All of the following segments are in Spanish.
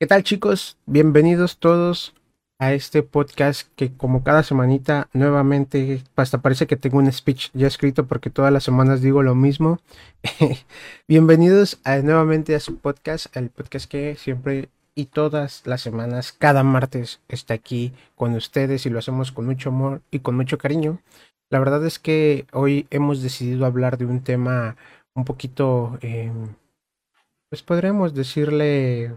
¿Qué tal chicos? Bienvenidos todos a este podcast que como cada semanita nuevamente hasta parece que tengo un speech ya escrito porque todas las semanas digo lo mismo. Bienvenidos a, nuevamente a su podcast, el podcast que siempre y todas las semanas, cada martes está aquí con ustedes y lo hacemos con mucho amor y con mucho cariño. La verdad es que hoy hemos decidido hablar de un tema un poquito, em, pues podríamos decirle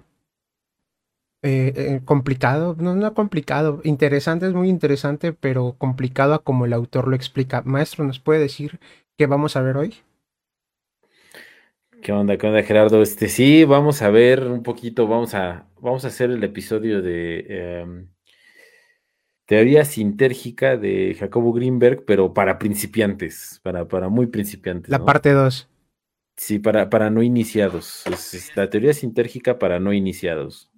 eh, eh, complicado, no, no complicado, interesante, es muy interesante, pero complicado a como el autor lo explica. Maestro, ¿nos puede decir qué vamos a ver hoy? ¿Qué onda, qué onda, Gerardo? Este, sí, vamos a ver un poquito, vamos a, vamos a hacer el episodio de em, teoría sintérgica de Jacobo Greenberg, pero para principiantes, para, para muy principiantes. La parte 2. Sí, para, para no iniciados. Es, la teoría sintérgica para no iniciados.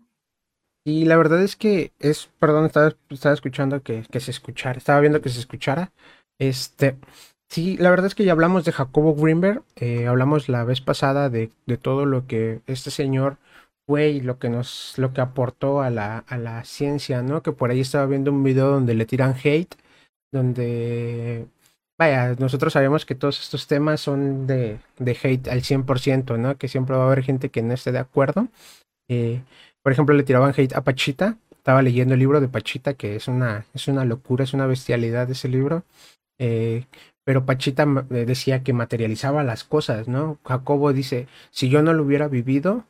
Y la verdad es que es, perdón, estaba, estaba escuchando que, que, se escuchara, estaba viendo que se escuchara. Este, sí, la verdad es que ya hablamos de Jacobo Greenberg, eh, hablamos la vez pasada de, de, todo lo que este señor fue y lo que nos, lo que aportó a la, a la ciencia, ¿no? Que por ahí estaba viendo un video donde le tiran hate, donde Vaya, nosotros sabemos que todos estos temas son de, de hate al 100%, ¿no? Que siempre va a haber gente que no esté de acuerdo. Eh, por ejemplo, le tiraban hate a Pachita. Estaba leyendo el libro de Pachita, que es una, es una locura, es una bestialidad ese libro. Eh, pero Pachita eh, decía que materializaba las cosas, ¿no? Jacobo dice, si yo no lo hubiera vivido,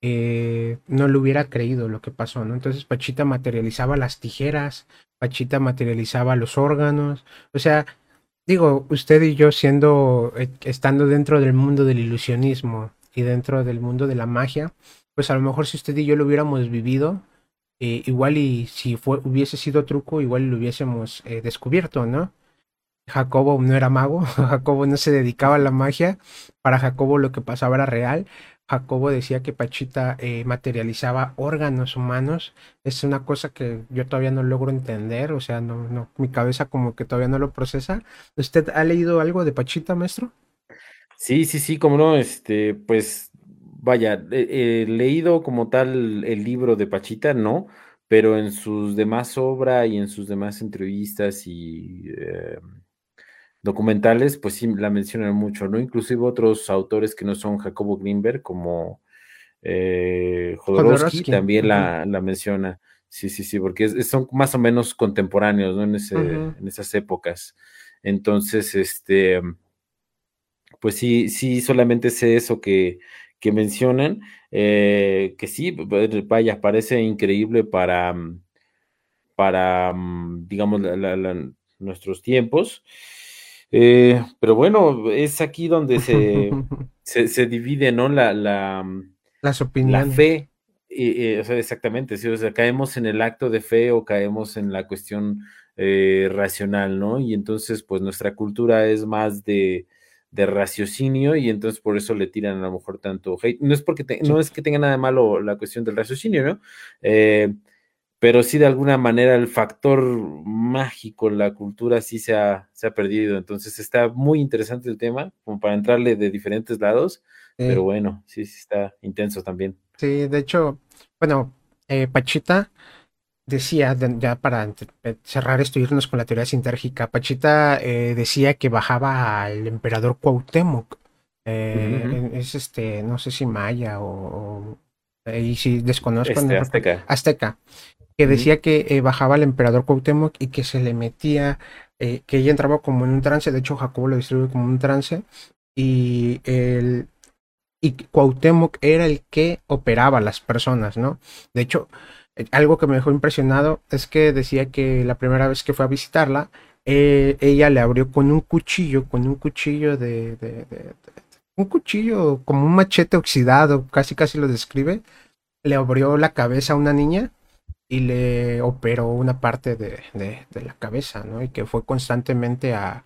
eh, no le hubiera creído lo que pasó, ¿no? Entonces Pachita materializaba las tijeras, Pachita materializaba los órganos, o sea, digo, usted y yo siendo, estando dentro del mundo del ilusionismo y dentro del mundo de la magia, pues a lo mejor si usted y yo lo hubiéramos vivido, eh, igual y si hubiese sido truco, igual lo hubiésemos eh, descubierto, ¿no? Jacobo no era mago, Jacobo no se dedicaba a la magia, para Jacobo lo que pasaba era real, Jacobo decía que Pachita eh, materializaba órganos humanos. Es una cosa que yo todavía no logro entender, o sea, no, no, mi cabeza como que todavía no lo procesa. ¿Usted ha leído algo de Pachita, maestro? Sí, sí, sí, como no, este, pues vaya, he leído como tal el libro de Pachita, no, pero en sus demás obras y en sus demás entrevistas y eh, documentales, pues sí la mencionan mucho, ¿no? Inclusive otros autores que no son Jacobo Greenberg, como eh, Jodorowsky, también la, la, menciona. Sí, sí, sí, porque son más o menos contemporáneos, ¿no? En, ese, en esas épocas. Entonces, este, pues sí, sí, solamente sé eso que, que mencionan, eh, que sí, vaya, parece increíble para, para digamos, nuestros tiempos. Eh, pero bueno, es aquí donde se, se, divide, ¿no? La, la, mm, Las opiniones. La fe. o sea, exactamente, sí, o sea, caemos en el acto de fe o caemos en la cuestión eh, racional, ¿no? Y entonces, pues nuestra cultura es más de, de, raciocinio y entonces por eso le tiran a lo mejor tanto hate. No es porque no es que tenga nada de malo la cuestión del raciocinio, ¿no? Eh, pero sí de alguna manera el factor mágico en la cultura sí se ha, se ha perdido. Entonces está muy interesante el tema, como para entrarle de diferentes lados, pero bueno, sí, sí está intenso también. Sí, de hecho, bueno, eh, Pachita decía, ya para eh, cerrar esto, irnos con la teoría sintérgica, Pachita eh, decía que bajaba al emperador Cuauhtémoc. Es este, no sé si maya o, y si desconozco. Este, azteca. Azteca que decía que eh, bajaba el emperador Cuauhtémoc y que se le metía, eh, que ella entraba como en un trance, de hecho Jacobo lo distribuye como un trance, y el y Cuauhtémoc era el que operaba a las personas, ¿no? De hecho, eh, algo que me dejó impresionado es que decía que la primera vez que fue a visitarla, ella le abrió con un cuchillo, con un cuchillo de, un cuchillo como un machete oxidado, casi casi lo describe, le abrió la cabeza a una niña y le operó una parte de, la cabeza, ¿no? Y que fue constantemente a,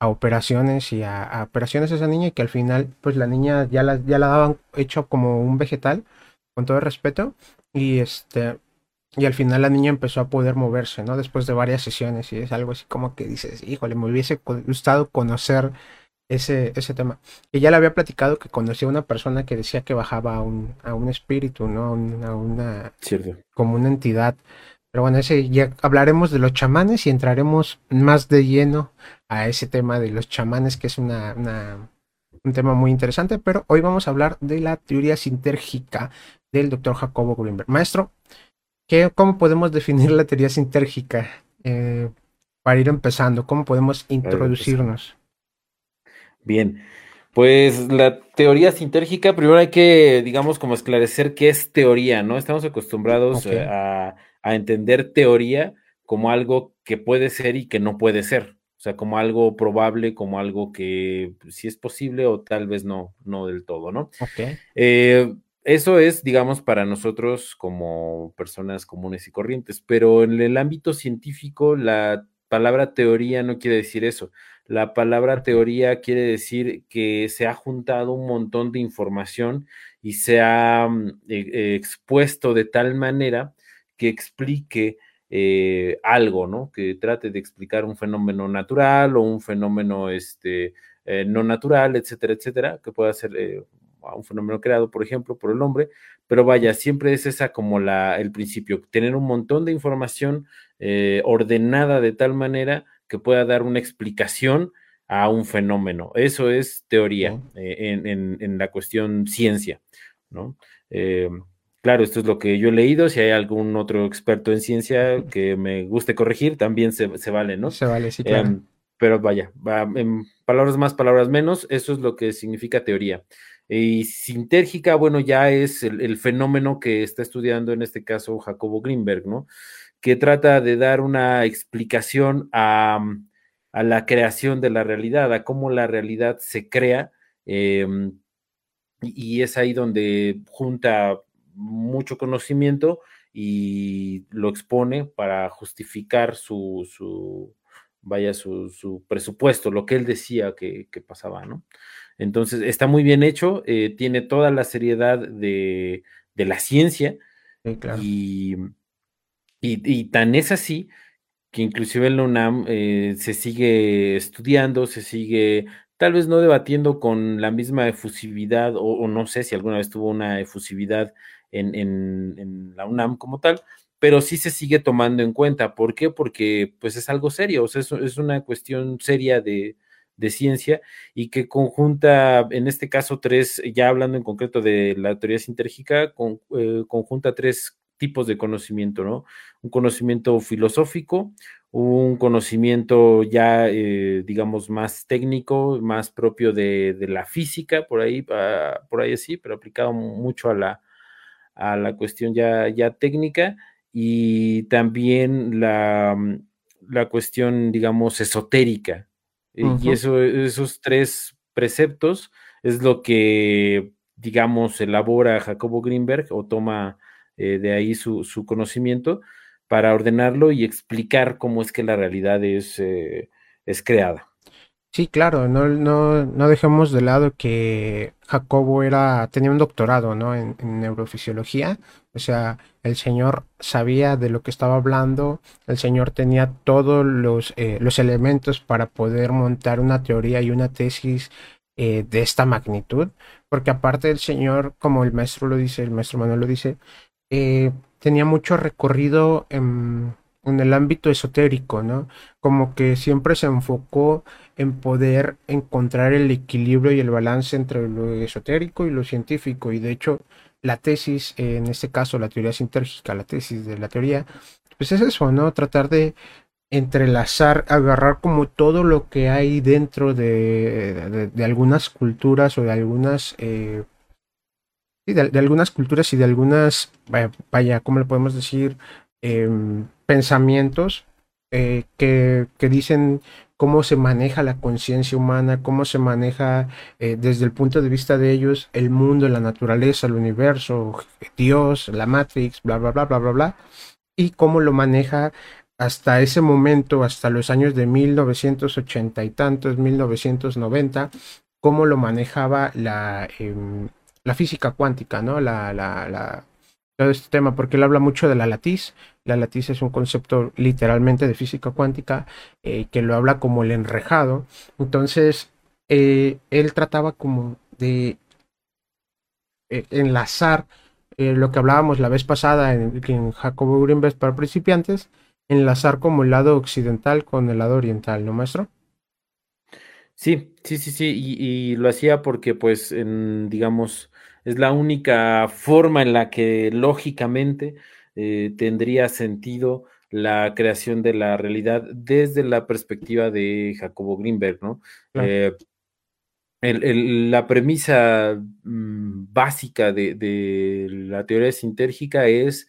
a operaciones y a, a, operaciones esa niña y que al final, pues la niña ya la, ya la daban hecho como un vegetal, con todo el respeto, y este, y al final la niña empezó a poder moverse, ¿no? Después de varias sesiones y es algo así como que dices, híjole, me hubiese gustado conocer ese, ese tema. Y ya le había platicado que conocía a una persona que decía que bajaba a un, a un espíritu, ¿no? A, una, como una entidad. Pero bueno, ese ya hablaremos de los chamanes y entraremos más de lleno a ese tema de los chamanes, que es una, una un tema muy interesante, pero hoy vamos a hablar de la teoría sintérgica del doctor Jacobo Greenberg. Maestro, ¿qué, ¿cómo podemos definir la teoría sintérgica? Eh, para ir empezando, ¿cómo podemos introducirnos? Bien, pues la teoría sintérgica, primero hay que, digamos, como esclarecer qué es teoría, ¿no? Estamos acostumbrados a, a entender teoría como algo que puede ser y que no puede ser. O sea, como algo probable, como algo que pues, sí es posible o tal vez no, no del todo, ¿no? Ok. Eh, eso es, digamos, para nosotros como personas comunes y corrientes, pero en el ámbito científico la palabra teoría no quiere decir eso. La palabra teoría quiere decir que se ha juntado un montón de información y se ha mm, e, expuesto de tal manera que explique eh, algo, ¿no? Que trate de explicar un fenómeno natural o un fenómeno este, eh, no natural, etcétera, etcétera, que pueda ser eh, un fenómeno creado, por ejemplo, por el hombre, pero vaya, siempre es esa como la, el principio, tener un montón de información ordenada de tal manera que pueda dar una explicación a un fenómeno. Eso es teoría en, en, la cuestión ciencia, ¿no? Claro, esto es lo que yo he leído. Si hay algún otro experto en ciencia que me guste corregir, también se, vale, ¿no? Se vale, sí, claro. Em, pero vaya, en palabras más, palabras menos, eso es lo que significa teoría. Y sintérgica, bueno, ya es el, fenómeno que está estudiando en este caso Jacobo Greenberg, ¿no? Que trata de dar una explicación a, la creación de la realidad, a cómo la realidad se crea. Em, y es ahí donde junta mucho conocimiento y lo expone para justificar su vaya, su, presupuesto, lo que él decía que, pasaba, ¿no? Entonces, está muy bien hecho, eh, tiene toda la seriedad de, la ciencia y, y, tan es así que inclusive en la UNAM eh, se sigue estudiando, se sigue tal vez no debatiendo con la misma efusividad, o, no sé si alguna vez tuvo una efusividad en, la UNAM como tal, pero sí se sigue tomando en cuenta. ¿Por qué? Porque pues es algo serio, o sea, es, una cuestión seria de, ciencia y que conjunta, en este caso, tres, ya hablando en concreto de la teoría sintérgica, eh, conjunta tres tipos de conocimiento, ¿no? Un conocimiento filosófico, un conocimiento ya, eh, digamos, más técnico, más propio de, la física, por ahí, ah, por ahí sí, pero aplicado mucho a la, a la cuestión ya, ya técnica y también la, la cuestión, digamos, esotérica. Eh, y eso, esos tres preceptos es lo que, digamos, elabora Jacobo Greenberg o toma eh, de ahí su, su, conocimiento para ordenarlo y explicar cómo es que la realidad es, eh, es creada. Sí, claro, no, no, no dejemos de lado que Jacobo era, tenía un doctorado ¿no? en, neurofisiología, o sea, el señor sabía de lo que estaba hablando, el señor tenía todos los, eh, los elementos para poder montar una teoría y una tesis eh, de esta magnitud, porque aparte del señor, como el maestro lo dice, el maestro Manuel lo dice, eh, tenía mucho recorrido en en el ámbito esotérico, ¿no? Como que siempre se enfocó en poder encontrar el equilibrio y el balance entre lo esotérico y lo científico. Y de hecho, la tesis, en este caso la teoría sintérgica, la tesis de la teoría, pues es eso, ¿no? Tratar de entrelazar, agarrar como todo lo que hay dentro de, de, algunas culturas o de algunas... Eh, de, algunas culturas y de algunas, vaya, ¿cómo le podemos decir? Em, pensamientos eh, que, dicen cómo se maneja la conciencia humana, cómo se maneja eh, desde el punto de vista de ellos el mundo, la naturaleza, el universo, Dios, la Matrix, bla, bla, bla, bla, bla, bla, y cómo lo maneja hasta ese momento, hasta los años de 1980 y tantos, 1990, cómo lo manejaba la, em, la física cuántica, ¿no? La, la, la, todo este tema, porque él habla mucho de la latiz. La latiz es un concepto literalmente de física cuántica eh, que lo habla como el enrejado. Entonces, eh, él trataba como de eh, enlazar lo que hablábamos la vez pasada en, en Jacobo Greenberg para principiantes, enlazar como el lado occidental con el lado oriental, ¿no, maestro? Sí, sí, sí, sí, y, lo hacía porque, pues, digamos, es la única forma en la que lógicamente eh, tendría sentido la creación de la realidad desde la perspectiva de Jacobo Greenberg, ¿no? Claro. Eh, el- el- la premisa mm, básica de, de la teoría sintérgica es,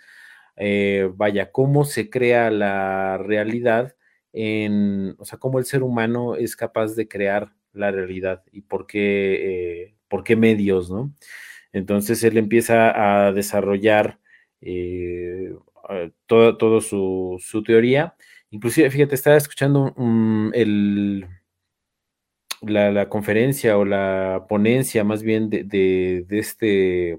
eh, vaya, cómo se crea la realidad en, o sea, cómo el ser humano es capaz de crear la realidad y por qué, eh, por qué medios, ¿no? Entonces él empieza a desarrollar eh, a- todo, su, su teoría. Inclusive, fíjate, estaba escuchando el la, la conferencia o la ponencia más bien de, de, de este,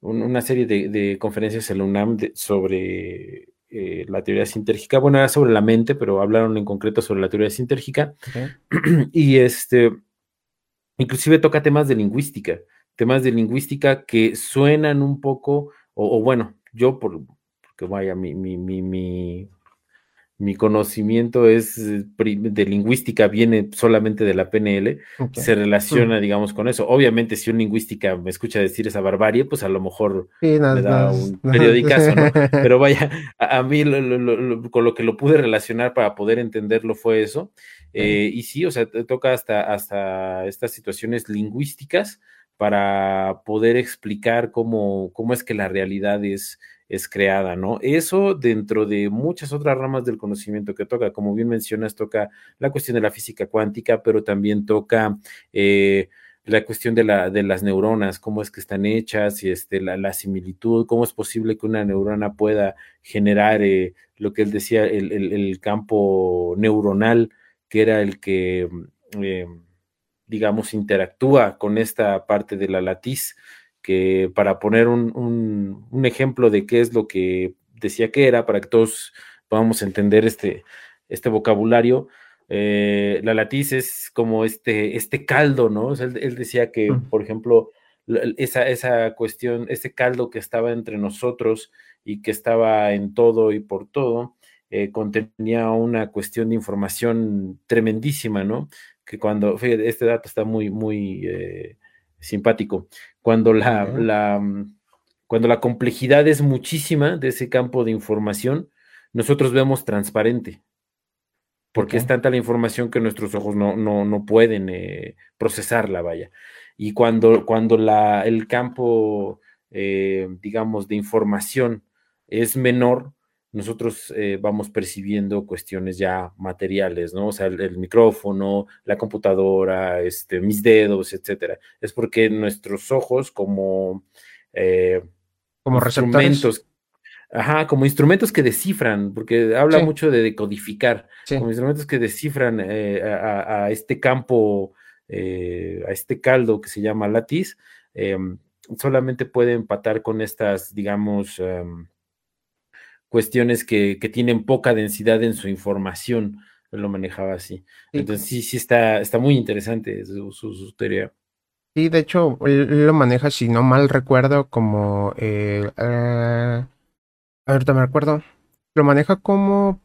un- una serie de, de conferencias en la UNAM sobre eh, la teoría sintérgica. Bueno, era sobre la mente, pero hablaron en concreto sobre la teoría sintérgica. Y este, inclusive toca temas de lingüística, temas de lingüística que suenan un poco, o, o bueno, yo por, porque vaya, mi, mi, mi, mi mi conocimiento es eh, de lingüística, viene solamente de la PNL, se Mm. relaciona, digamos, con eso. Obviamente, si un lingüística me escucha decir esa barbarie, pues a lo mejor Sí, no, me da no, un no. periodicazo, ¿no? Pero vaya, a, a mí lo- lo- lo- lo- con lo que lo pude relacionar para poder entenderlo fue eso. Eh, y sí, o sea, te toca hasta, hasta estas situaciones lingüísticas para poder explicar cómo, cómo es que la realidad es, es creada, ¿no? Eso dentro de muchas otras ramas del conocimiento que toca, como bien mencionas, toca la cuestión de la física cuántica, pero también toca eh, la cuestión de, la, de las neuronas, cómo es que están hechas y este, la, la similitud, cómo es posible que una neurona pueda generar eh, lo que él decía, el, el, campo neuronal, que era el que, eh, digamos, interactúa con esta parte de la latiz que para poner un, un, un, ejemplo de qué es lo que decía que era, para que todos podamos entender este, este vocabulario, eh, la latiz es como este, este caldo, ¿no? O sea, él, él, decía que, Mm. por ejemplo, esa, esa cuestión, ese caldo que estaba entre nosotros y que estaba en todo y por todo, eh, contenía una cuestión de información tremendísima, ¿no? Que cuando, fíjate, este dato está muy, muy eh, simpático cuando la, uh -huh. la, cuando la complejidad es muchísima de ese campo de información, nosotros vemos transparente, porque es tanta la información que nuestros ojos no, no, no pueden eh, procesarla, vaya. Y cuando, cuando la, el campo, eh, digamos, de información es menor, nosotros eh, vamos percibiendo cuestiones ya materiales, ¿no? O sea, el, el, micrófono, la computadora, este, mis dedos, etcétera. Es porque nuestros ojos, como, eh, como instrumentos, ajá, como instrumentos que descifran, porque habla Sí. mucho de decodificar, Sí. como instrumentos que descifran eh, a, a este campo, a este caldo que se llama latiz, eh, solamente puede empatar con estas, digamos, em, cuestiones que, que, tienen poca densidad en su información. Él lo manejaba así. Sí. Entonces, sí, sí está, está muy interesante su, su, su teoría. Sí, de hecho, él lo maneja, si no mal recuerdo, como. Eh, eh, ahorita me recuerdo. Lo maneja como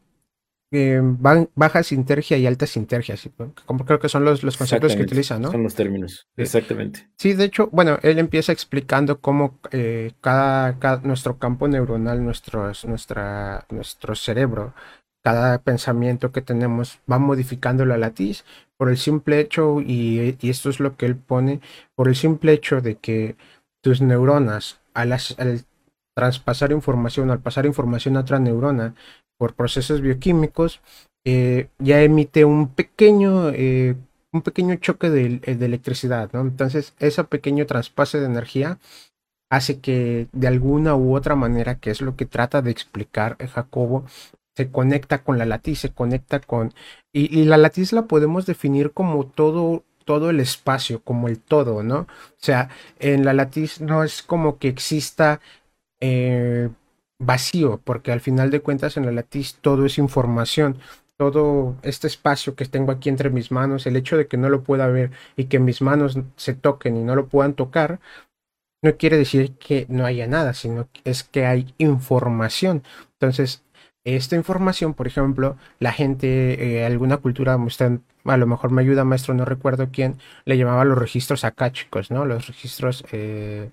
eh, baja sintergia y alta sintergia. ¿sí? Como creo que son los, los conceptos que utiliza, ¿no? Son los términos, exactamente. Sí, de hecho, bueno, él empieza explicando cómo eh, cada, cada, nuestro campo neuronal, nuestros, nuestra, nuestro cerebro, cada pensamiento que tenemos va modificando la latiz por el simple hecho, y, y esto es lo que él pone, por el simple hecho de que tus neuronas, al, al traspasar información, al pasar información a otra neurona por procesos bioquímicos, eh, ya emite un pequeño eh, un pequeño choque de, de, electricidad, ¿no? Entonces, ese pequeño traspase de energía hace que de alguna u otra manera, que es lo que trata de explicar Jacobo, se conecta con la latiz, se conecta con... Y, y la latiz la podemos definir como todo, todo el espacio, como el todo, ¿no? O sea, en la latiz no es como que exista eh, vacío, porque al final de cuentas en la latiz todo es información todo este espacio que tengo aquí entre mis manos, el hecho de que no lo pueda ver y que mis manos se toquen y no lo puedan tocar, no quiere decir que no haya nada, sino que es que hay información. Entonces, esta información, por ejemplo, la gente, eh, alguna cultura, a lo mejor me ayuda, maestro, no recuerdo quién, le llamaba los registros acáchicos, ¿no? Los registros, eh,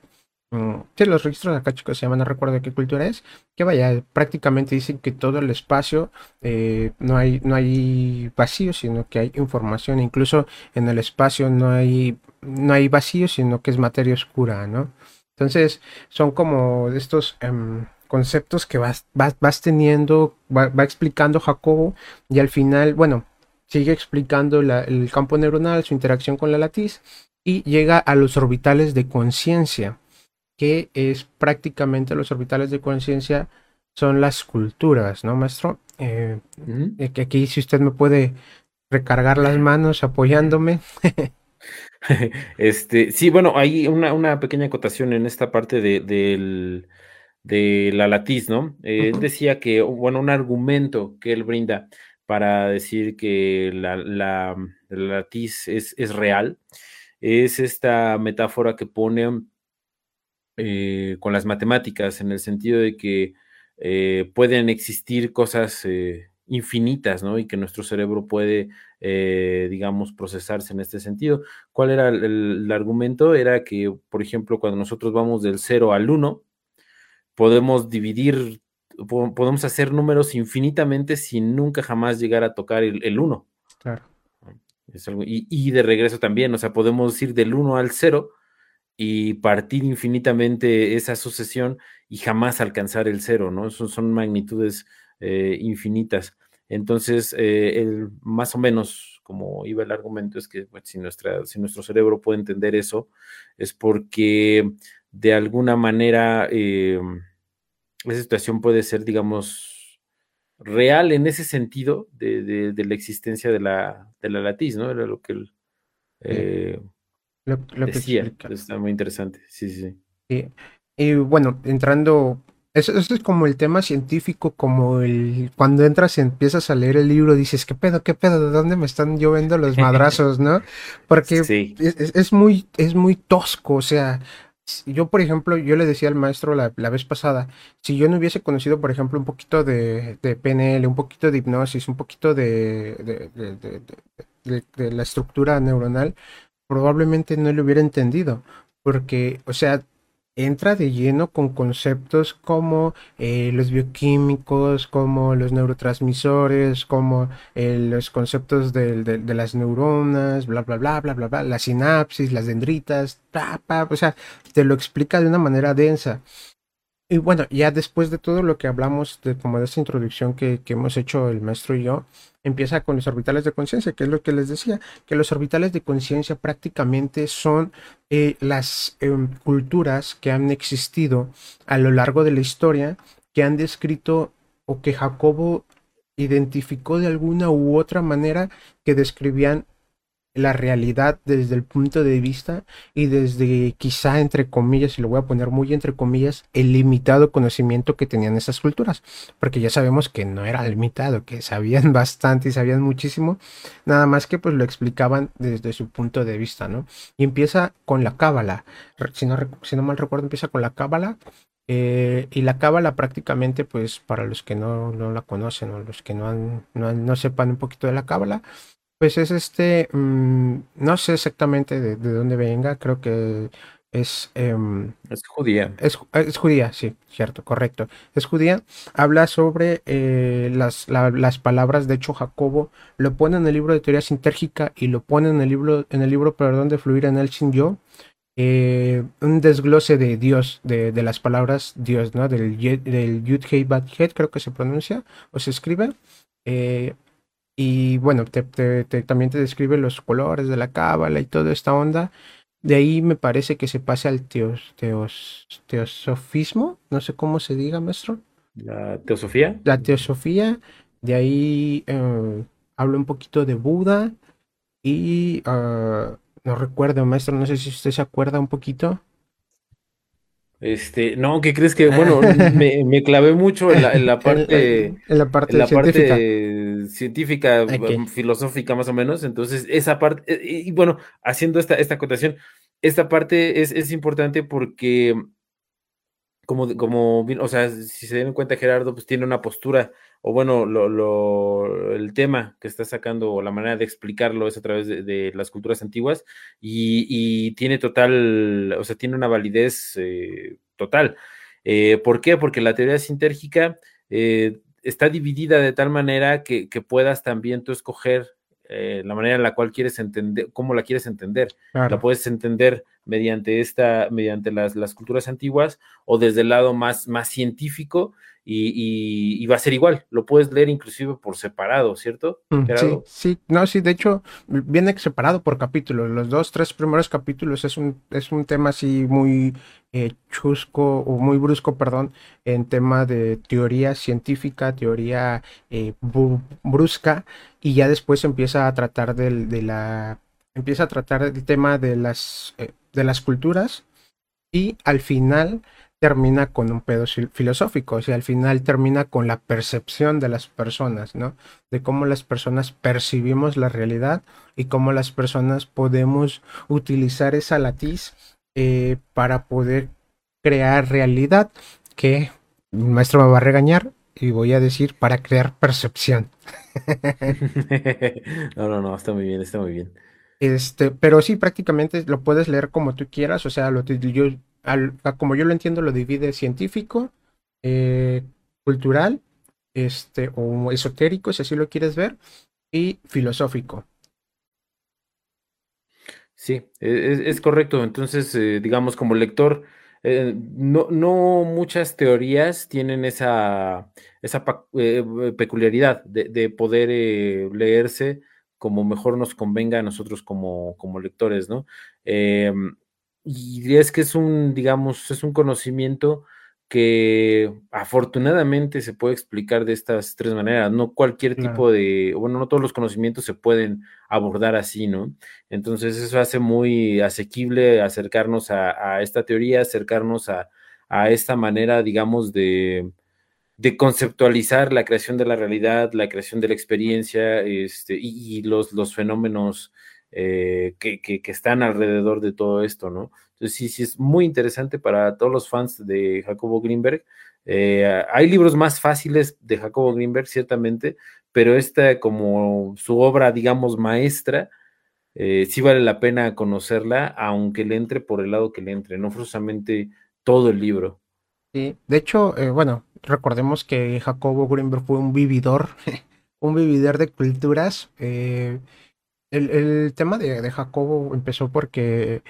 sí, los registros acáchicos se llaman, no recuerdo qué cultura es, que vaya, prácticamente dicen que todo el espacio eh, no, hay, no hay vacío, sino que hay información, incluso en el espacio no hay, no hay vacío, sino que es materia oscura, ¿no? Entonces, son como estos... Em, conceptos que vas, vas, teniendo, va, explicando Jacobo y al final, bueno, sigue explicando el campo neuronal, su interacción con la latiz y llega a los orbitales de conciencia, que es prácticamente los orbitales de conciencia son las culturas, ¿no, maestro? Eh, eh, que aquí si usted me puede recargar las manos apoyándome. este, sí, bueno, hay una, una pequeña acotación en esta parte de, del de la latiz, ¿no? Él decía que, bueno, un argumento que él brinda para decir que la, la, latiz es, es, real es esta metáfora que pone eh, con las matemáticas, en el sentido de que eh, pueden existir cosas eh, infinitas, ¿no? Y que nuestro cerebro puede, digamos, procesarse en este sentido. ¿Cuál era el, el, argumento? Era que, por ejemplo, cuando nosotros vamos del 0 al 1, podemos dividir, podemos hacer números infinitamente sin nunca jamás llegar a tocar el 1. Claro. y, de regreso también, o sea, podemos ir del 1 al 0 y partir infinitamente esa sucesión y jamás alcanzar el 0, ¿no? Son, son magnitudes eh, infinitas. Entonces, eh, el, más o menos como iba el argumento es que si, nuestra, si nuestro cerebro puede entender eso, es porque de alguna manera eh, esa situación puede ser, digamos, real en ese sentido de, la existencia de la, de la latiz, ¿no? Era lo que él eh, lo, decía. Está muy interesante, sí, sí. sí. Y bueno, entrando eso, es como el tema científico, como el cuando entras y empiezas a leer el libro, dices, ¿qué pedo, qué pedo? ¿De dónde me están lloviendo los madrazos, no? Porque es, muy, es muy tosco, o sea, yo, por ejemplo, yo le decía al maestro la, vez pasada, si yo no hubiese conocido, por ejemplo, un poquito de, PNL, un poquito de hipnosis, un poquito de, de, la estructura neuronal, probablemente no lo hubiera entendido. Porque, o sea, entra de lleno con conceptos como eh, los bioquímicos, como los neurotransmisores, como eh, los conceptos de, de, las neuronas, bla, bla, bla, bla, bla, bla, la sinapsis, las dendritas, o sea, te lo explica de una manera densa. Y bueno, ya después de todo lo que hablamos, de como de esta introducción que, que hemos hecho el maestro y yo, empieza con los orbitales de conciencia, que es lo que les decía, que los orbitales de conciencia prácticamente son eh, las em, culturas que han existido a lo largo de la historia, que han descrito o que Jacobo identificó de alguna u otra manera que describían la realidad desde el punto de vista y desde quizá entre comillas, y lo voy a poner muy entre comillas, el limitado conocimiento que tenían esas culturas, porque ya sabemos que no era limitado, que sabían bastante y sabían muchísimo, nada más que pues lo explicaban desde su punto de vista, ¿no? Y empieza con la cábala, si no, si no mal recuerdo, empieza con la cábala, eh, y la cábala prácticamente, pues para los que no, no la conocen o los que no, han, no, no sepan un poquito de la cábala, pues es este, mm, no sé exactamente de, dónde venga, creo que es... Em, es judía. Es, es, judía, sí, cierto, correcto. Es judía. Habla sobre eh, las, las, palabras, de hecho Jacobo lo pone en el libro de teoría sintérgica y lo pone en el libro, en el libro, perdón, de fluir en el sin yo. Eh, un desglose de Dios, de, de, las palabras Dios, ¿no? Del, del Yud Hei Bat creo que se pronuncia o se escribe. Y bueno, te, también te describe los colores de la cábala y toda esta onda. De ahí me parece que se pasa al teos, teos, teosofismo, no sé cómo se diga, maestro. La teosofía. La teosofía. De ahí eh, hablo un poquito de Buda y ah, no recuerdo, maestro, no sé si usted se acuerda un poquito. Este, no, ¿qué crees que? Bueno, me, me clavé mucho en la, en la parte, en, la parte en la científica. parte científica, mm, filosófica más o menos. Entonces, esa parte, eh, y, y bueno, haciendo esta, esta acotación, esta parte es, es importante porque como, como, o sea, si se dieron cuenta, Gerardo, pues tiene una postura, o bueno, lo, lo- el tema que está sacando, o la manera de explicarlo es a través de, de las culturas antiguas, y, y tiene total, o sea, tiene una validez eh, total. Eh, ¿por qué? Porque la teoría sintérgica eh, está dividida de tal manera que, que puedas también tú escoger la manera en la cual quieres entender, cómo la quieres entender. La puedes entender mediante esta, mediante las, las culturas antiguas o desde el lado más, más científico y, y, y, va a ser igual, lo puedes leer inclusive por separado, ¿cierto, Mm, Sí, sí, no, sí, de hecho viene separado por capítulos. Los dos, tres primeros capítulos es un, es un tema así muy eh, chusco o muy brusco, perdón, en tema de teoría científica, teoría eh, bu- brusca, y ya después empieza a tratar del, de la, empieza a tratar el tema de las, eh, de las culturas y al final termina con un pedo filosófico, o sea, al final termina con la percepción de las personas, ¿no? De cómo las personas percibimos la realidad y cómo las personas podemos utilizar esa latiz eh, para poder crear realidad que el maestro me va a regañar y voy a decir para crear percepción. no, no, no, está muy bien, está muy bien. Este, pero sí, prácticamente lo puedes leer como tú quieras, o sea, lo, yo, al- como yo lo entiendo, lo divide científico, eh, cultural, este, o esotérico, si así lo quieres ver, y filosófico. Sí, e- es, correcto. Entonces, eh, digamos, como lector, eh, no, no muchas teorías tienen esa, esa peculiaridad de, de poder leerse como mejor nos convenga a nosotros como, como lectores, ¿no? Eh, y es que es un, digamos, es un conocimiento que afortunadamente se puede explicar de estas tres maneras. No cualquier Claro. tipo de, bueno, no todos los conocimientos se pueden abordar así, ¿no? Entonces eso hace muy asequible acercarnos a, a esta teoría, acercarnos a, a, esta manera, digamos, de, de, conceptualizar la creación de la realidad, la creación de la experiencia este, y, los, los, fenómenos eh, que, que, están alrededor de todo esto, ¿no? Entonces sí, sí es muy interesante para todos los fans de Jacobo Greenberg. Eh, hay libros más fáciles de Jacobo Greenberg, ciertamente, pero esta como su obra, digamos, maestra, eh, sí vale la pena conocerla, aunque le entre por el lado que le entre, no forzosamente todo el libro. Sí, de hecho, bueno, recordemos que Jacobo Greenberg fue un vividor, un vividor de culturas. Eh, el, el, tema de, Jacobo empezó porque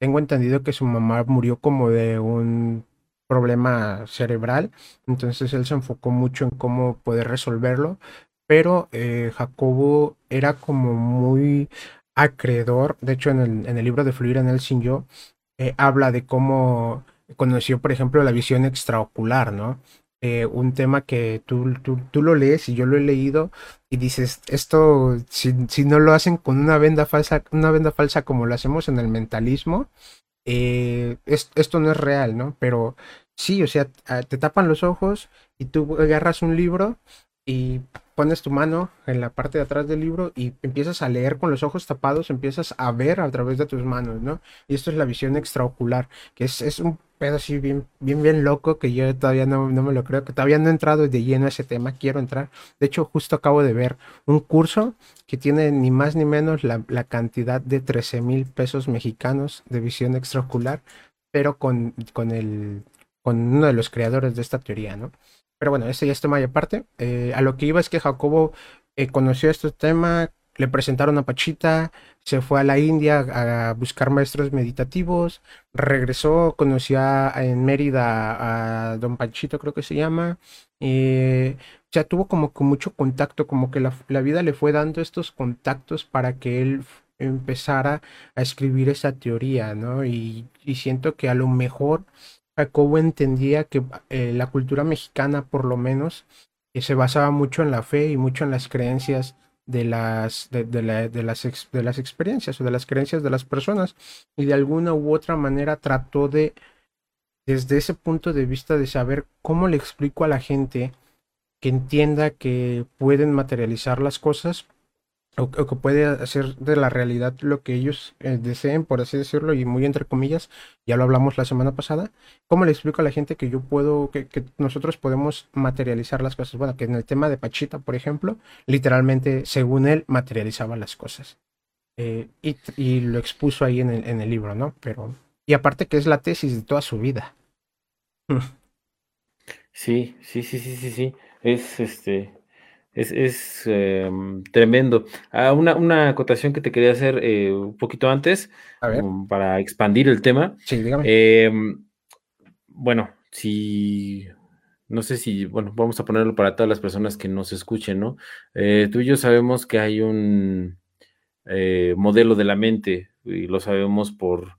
tengo entendido que su mamá murió como de un problema cerebral, entonces él se enfocó mucho en cómo poder resolverlo, pero eh, Jacobo era como muy acreedor, de hecho en el, en el libro de Fluir en el sin yo, eh, habla de cómo conoció, por ejemplo, la visión extraocular, ¿no? Eh, un tema que tú, tú, tú, lo lees y yo lo he leído y dices, esto, si, si, no lo hacen con una venda falsa, una venda falsa como lo hacemos en el mentalismo, eh, es, esto no es real, ¿no? Pero sí, o sea, te tapan los ojos y tú agarras un libro y pones tu mano en la parte de atrás del libro y empiezas a leer con los ojos tapados, empiezas a ver a través de tus manos, ¿no? Y esto es la visión extraocular, que es, es un pedo así bien, bien, bien loco que yo todavía no, no, me lo creo, que todavía no he entrado de lleno a ese tema, quiero entrar. De hecho, justo acabo de ver un curso que tiene ni más ni menos la, la cantidad de 13 mil pesos mexicanos de visión extraocular, pero con, con, el, con uno de los creadores de esta teoría, ¿no? Pero bueno, ese ya es tema y aparte. Eh, a lo que iba es que Jacobo eh, conoció este tema, le presentaron a Pachita, se fue a la India a buscar maestros meditativos, regresó, conoció a, en Mérida a Don Pachito, creo que se llama. Eh, o sea, tuvo como que mucho contacto, como que la, vida le fue dando estos contactos para que él empezara a escribir esa teoría, ¿no? Y, siento que a lo mejor Jacobo entendía que eh, la cultura mexicana, por lo menos, se basaba mucho en la fe y mucho en las creencias de las, de, de, la, de, las, de las experiencias o de las creencias de las personas. Y de alguna u otra manera trató de, desde ese punto de vista de saber cómo le explico a la gente que entienda que pueden materializar las cosas o, que puede hacer de la realidad lo que ellos eh, deseen, por así decirlo, y muy entre comillas, ya lo hablamos la semana pasada, ¿cómo le explico a la gente que yo puedo, que, nosotros podemos materializar las cosas? Bueno, que en el tema de Pachita, por ejemplo, literalmente, según él, materializaba las cosas. Eh, y, lo expuso ahí en el, en el libro, ¿no? Pero, y aparte que es la tesis de toda su vida. Sí, sí, sí, sí, sí, sí. Es este, es, em, tremendo. Ah, una, una, acotación que te quería hacer eh, un poquito antes, para expandir el tema. Sí, dígame. Em, bueno, si no sé si, bueno, vamos a ponerlo para todas las personas que nos escuchen, ¿no? Eh, tú y yo sabemos que hay un eh, modelo de la mente y lo sabemos por,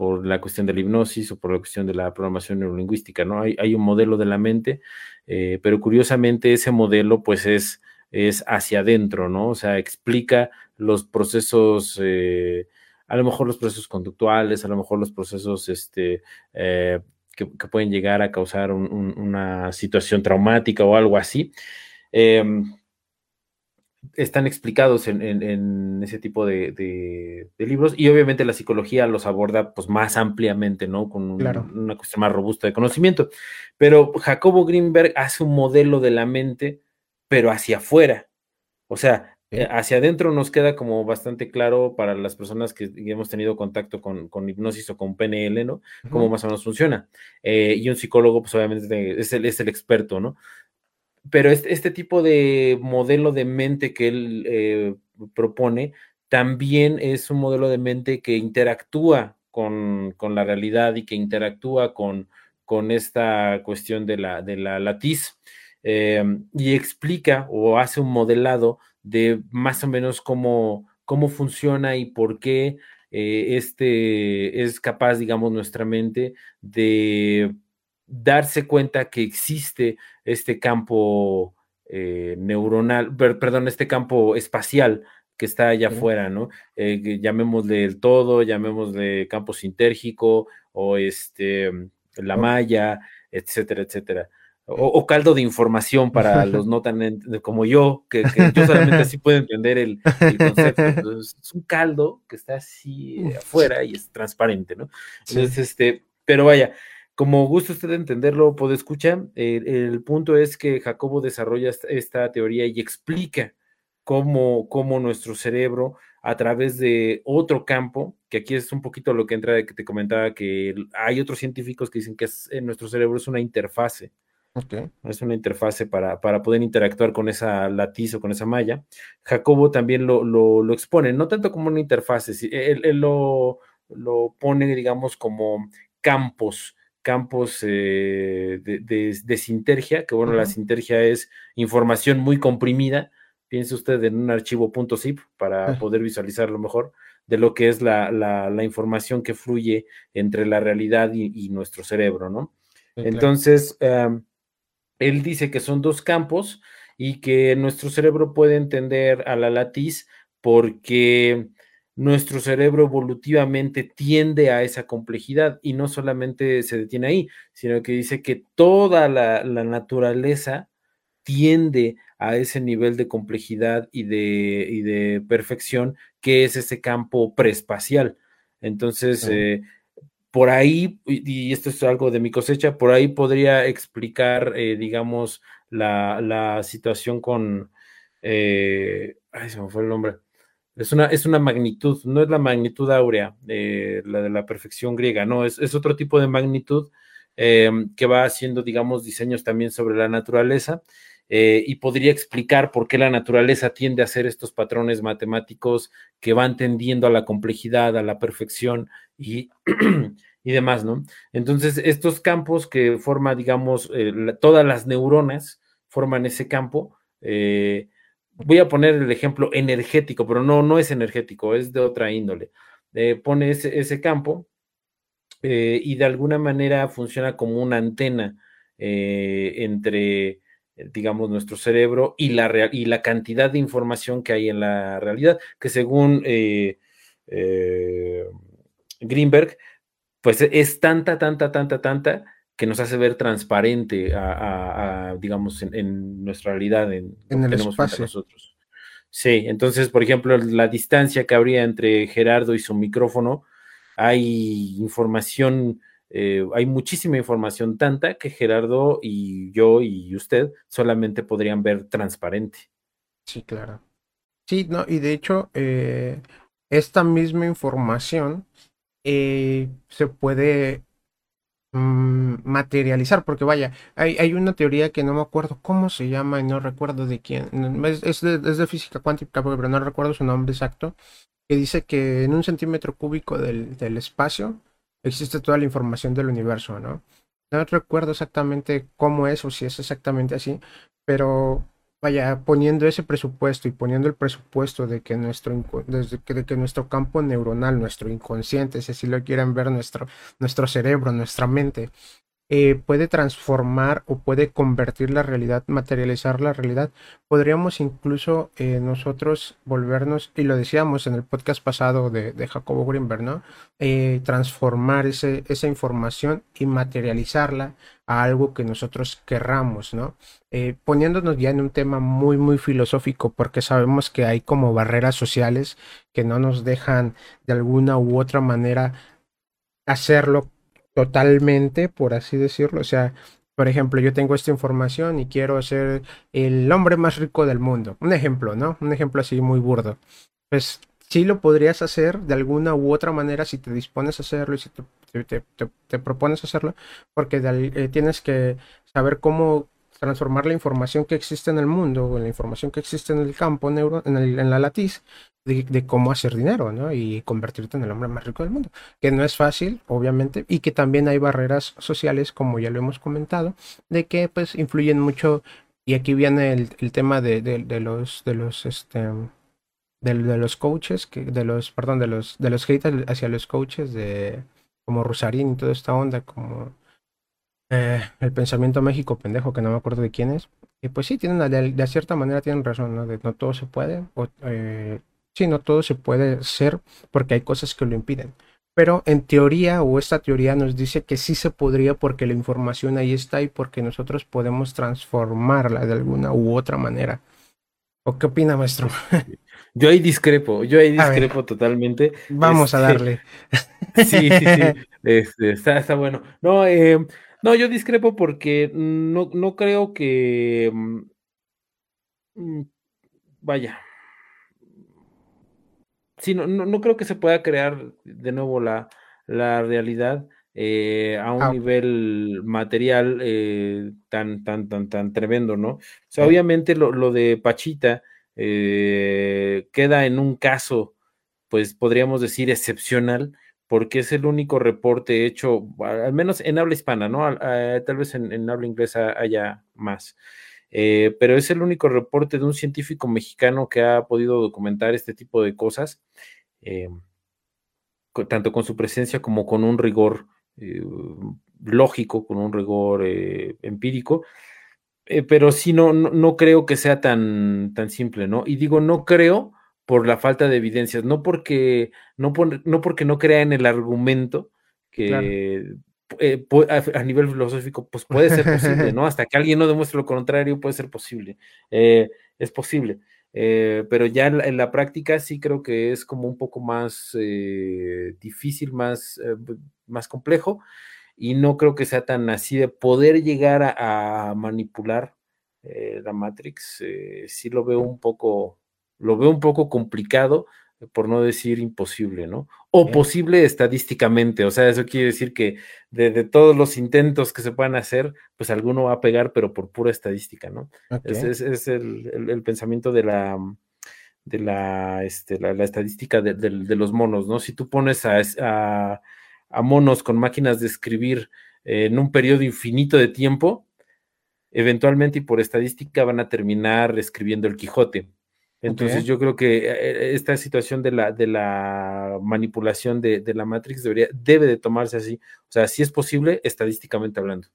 por la cuestión de la hipnosis o por la cuestión de la programación neurolingüística, ¿no? Hay, hay un modelo de la mente, eh, pero curiosamente ese modelo pues es, es hacia adentro, ¿no? O sea, explica los procesos, eh, a lo mejor los procesos conductuales, a lo mejor los procesos este, eh, que, pueden llegar a causar una situación traumática o algo así. Em, están explicados en, ese tipo de, libros y obviamente la psicología los aborda pues más ampliamente, ¿no? Con una cuestión más robusta de conocimiento. Pero Jacobo Greenberg hace un modelo de la mente, pero hacia afuera. O sea, eh, hacia adentro nos queda como bastante claro para las personas que hemos tenido contacto con, hipnosis o con PNL, ¿no? Cómo más o menos funciona. Eh, y un psicólogo, pues obviamente es el, es el experto, ¿no? Pero este, este, tipo de modelo de mente que él eh, propone también es un modelo de mente que interactúa con, la realidad y que interactúa con, con esta cuestión de la, de la latiz eh, y explica o hace un modelado de más o menos cómo, cómo funciona y por qué eh, este es capaz, digamos, nuestra mente de darse cuenta que existe este campo eh, neuronal, perdón, este campo espacial que está allá afuera, ¿no? Eh, llamémosle el todo, llamémosle campo sintérgico o este, la malla, etcétera, etcétera. O, caldo de información para los no tan como yo, que, yo solamente así puedo entender el, concepto. es un caldo que está así afuera y es transparente, ¿no? Entonces, este, pero vaya, como gusta usted entenderlo, puede escuchar, el punto es que Jacobo desarrolla esta, teoría y explica cómo, cómo, nuestro cerebro, a través de otro campo, que aquí es un poquito lo que entra de que te comentaba, que hay otros científicos que dicen que en nuestro cerebro es una interfase. Es una interfase para, para, poder interactuar con esa latiz o con esa malla. Jacobo también lo, lo, expone, no tanto como una interfase, él, él lo, lo, pone, digamos, como campos campos eh, de, sintergia, que bueno, la sintergia es información muy comprimida. Piense usted en un archivo .zip para poder visualizarlo mejor de lo que es la, información que fluye entre la realidad y, nuestro cerebro, ¿no? Entonces, él dice que son dos campos y que nuestro cerebro puede entender a la latiz porque nuestro cerebro evolutivamente tiende a esa complejidad y no solamente se detiene ahí, sino que dice que toda la, naturaleza tiende a ese nivel de complejidad y de, de perfección que es ese campo preespacial. Entonces, eh, por ahí, y esto es algo de mi cosecha, por ahí podría explicar, eh, digamos, la, situación con, eh, ay, se me fue el nombre, es una, es una magnitud, no es la magnitud áurea, eh, la de la perfección griega, no, es, otro tipo de magnitud em, que va haciendo, digamos, diseños también sobre la naturaleza eh, y podría explicar por qué la naturaleza tiende a hacer estos patrones matemáticos que van tendiendo a la complejidad, a la perfección y, y demás, ¿no? Entonces, estos campos que forman, digamos, eh, todas las neuronas forman ese campo voy a poner el ejemplo energético, pero no, no es energético, es de otra índole. Eh, pone ese, campo eh, y de alguna manera funciona como una antena eh, entre, digamos, nuestro cerebro y la, y la cantidad de información que hay en la realidad, que según Greenberg, pues es tanta, tanta, tanta, tanta que nos hace ver transparente a, digamos, en, nuestra realidad, en, en el espacio. nosotros. Sí, entonces, por ejemplo, la distancia que habría entre Gerardo y su micrófono, hay información, eh, hay muchísima información, tanta que Gerardo y yo y usted solamente podrían ver transparente. Sí, claro. Sí, no, y de hecho, eh, esta misma información eh, se puede Mm, materializar, porque vaya, hay, hay, una teoría que no me acuerdo cómo se llama y no recuerdo de quién, es, de, física cuántica, pero no recuerdo su nombre exacto, que dice que en un centímetro cúbico del, del espacio existe toda la información del universo, ¿no? No recuerdo exactamente cómo es o si es exactamente así, pero vaya, poniendo ese presupuesto y poniendo el presupuesto de que nuestro, desde que, nuestro campo neuronal, nuestro inconsciente, si así lo quieren ver, nuestro, nuestro cerebro, nuestra mente, eh, puede transformar o puede convertir la realidad, materializar la realidad, podríamos incluso eh, nosotros volvernos, y lo decíamos en el podcast pasado de, Jacobo Greenberg, ¿no? Eh, transformar ese, esa información y materializarla a algo que nosotros querramos, ¿no? poniéndonos ya en un tema muy, muy filosófico, porque sabemos que hay como barreras sociales que no nos dejan de alguna u otra manera hacerlo totalmente, por así decirlo. O sea, por ejemplo, yo tengo esta información y quiero ser el hombre más rico del mundo. Un ejemplo, ¿no? Un ejemplo así muy burdo. Pues sí lo podrías hacer de alguna u otra manera si te dispones a hacerlo y si te, propones hacerlo, porque eh, tienes que saber cómo transformar la información que existe en el mundo, o la información que existe en el campo, neuro, en, el, en la latiz, de, cómo hacer dinero, ¿no? Y convertirte en el hombre más rico del mundo. Que no es fácil, obviamente, y que también hay barreras sociales, como ya lo hemos comentado, de que pues influyen mucho, y aquí viene el, tema de, de, los, de los, este, de, los coaches, que, de los, perdón, de los, de los haters hacia los coaches, de como Rosarín y toda esta onda, como eh, el pensamiento México pendejo, que no me acuerdo de quién es. Y pues sí, tienen de, cierta manera tienen razón, ¿no? De no todo se puede, o, eh, sí, no todo se puede ser porque hay cosas que lo impiden. Pero en teoría, o esta teoría nos dice que sí se podría porque la información ahí está y porque nosotros podemos transformarla de alguna u otra manera. ¿O qué opina, maestro? Yo ahí discrepo, yo ahí discrepo totalmente. Vamos a este, darle. Sí, sí, sí. Este, está, está bueno. No, eh, no, yo discrepo porque no, no creo que. Mm, mm, vaya. Sí, no, no, creo que se pueda crear de nuevo la, la realidad eh, a un ah. nivel material eh, tan, tan, tan, tan tremendo, ¿no? O sea, obviamente lo, lo de Pachita eh, queda en un caso, pues podríamos decir excepcional, porque es el único reporte hecho, al menos en habla hispana, ¿no? tal vez en, habla inglesa haya más. Eh, pero es el único reporte de un científico mexicano que ha podido documentar este tipo de cosas, eh, tanto con su presencia como con un rigor eh, lógico, con un rigor empírico. pero sí, no, no, no, creo que sea tan, tan simple, ¿no? Y digo, no creo por la falta de evidencias, no porque no, no porque no crea en el argumento que eh, a, nivel filosófico pues puede ser posible, ¿no? Hasta que alguien no demuestre lo contrario puede ser posible, eh, es posible. Eh, pero ya en la, práctica sí creo que es como un poco más difícil, más, más complejo y no creo que sea tan así de poder llegar a, a manipular la Matrix. sí lo veo un poco, lo veo un poco complicado, por no decir imposible, ¿no? O posible estadísticamente, o sea, eso quiere decir que de, todos los intentos que se puedan hacer, pues alguno va a pegar, pero por pura estadística, ¿no? Es, es, el, pensamiento de la, de la, este, la, estadística de, los monos, ¿no? Si tú pones a, a, monos con máquinas de escribir en un periodo infinito de tiempo, eventualmente y por estadística van a terminar escribiendo el Quijote entonces yo creo que eh, esta situación de la, de la manipulación de, la Matrix debería, debe de tomarse así. O sea, si es posible, estadísticamente hablando.